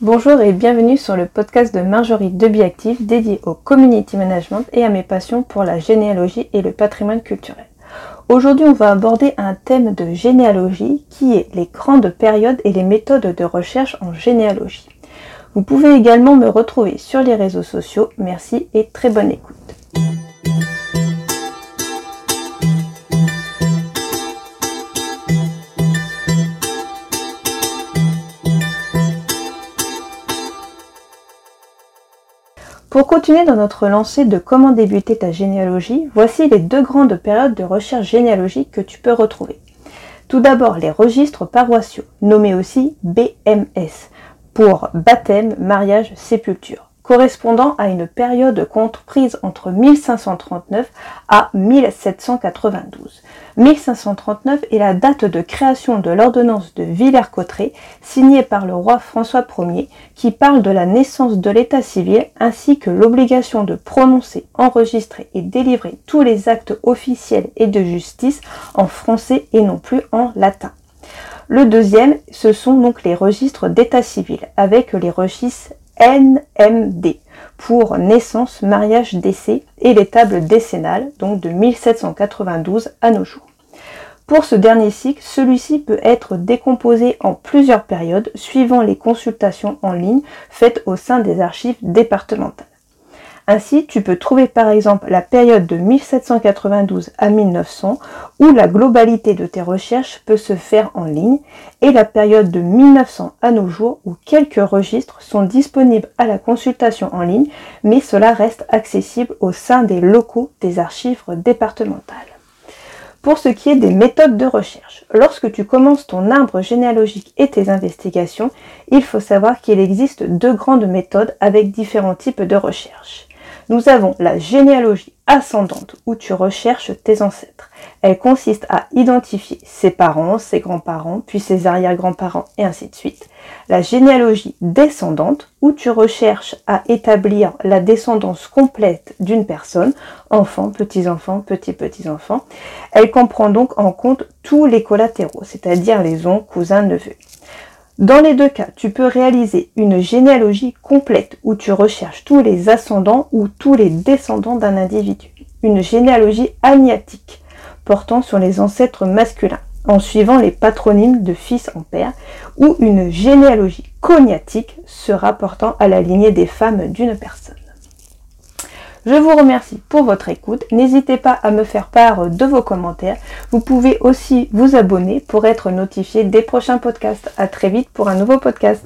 Bonjour et bienvenue sur le podcast de Marjorie de Biactive dédié au community management et à mes passions pour la généalogie et le patrimoine culturel. Aujourd'hui, on va aborder un thème de généalogie qui est les grandes périodes et les méthodes de recherche en généalogie. Vous pouvez également me retrouver sur les réseaux sociaux. Merci et très bonne écoute. Pour continuer dans notre lancée de comment débuter ta généalogie, voici les deux grandes périodes de recherche généalogique que tu peux retrouver. Tout d'abord les registres paroissiaux, nommés aussi BMS, pour baptême, mariage, sépulture correspondant à une période comprise entre 1539 à 1792. 1539 est la date de création de l'ordonnance de Villers-Cotterêts signée par le roi François Ier qui parle de la naissance de l'état civil ainsi que l'obligation de prononcer, enregistrer et délivrer tous les actes officiels et de justice en français et non plus en latin. Le deuxième, ce sont donc les registres d'état civil, avec les registres NMD pour naissance, mariage, décès et les tables décennales, donc de 1792 à nos jours. Pour ce dernier cycle, celui-ci peut être décomposé en plusieurs périodes suivant les consultations en ligne faites au sein des archives départementales. Ainsi, tu peux trouver par exemple la période de 1792 à 1900 où la globalité de tes recherches peut se faire en ligne et la période de 1900 à nos jours où quelques registres sont disponibles à la consultation en ligne mais cela reste accessible au sein des locaux des archives départementales. Pour ce qui est des méthodes de recherche, lorsque tu commences ton arbre généalogique et tes investigations, il faut savoir qu'il existe deux grandes méthodes avec différents types de recherche. Nous avons la généalogie ascendante où tu recherches tes ancêtres. Elle consiste à identifier ses parents, ses grands-parents, puis ses arrière-grands-parents et ainsi de suite. La généalogie descendante où tu recherches à établir la descendance complète d'une personne, enfants, petits-enfants, petits-petits-enfants. Elle comprend donc en compte tous les collatéraux, c'est-à-dire les oncles, cousins, neveux. Dans les deux cas, tu peux réaliser une généalogie complète où tu recherches tous les ascendants ou tous les descendants d'un individu. Une généalogie agnatique portant sur les ancêtres masculins en suivant les patronymes de fils en père ou une généalogie cognatique se rapportant à la lignée des femmes d'une personne. Je vous remercie pour votre écoute. N'hésitez pas à me faire part de vos commentaires. Vous pouvez aussi vous abonner pour être notifié des prochains podcasts. À très vite pour un nouveau podcast.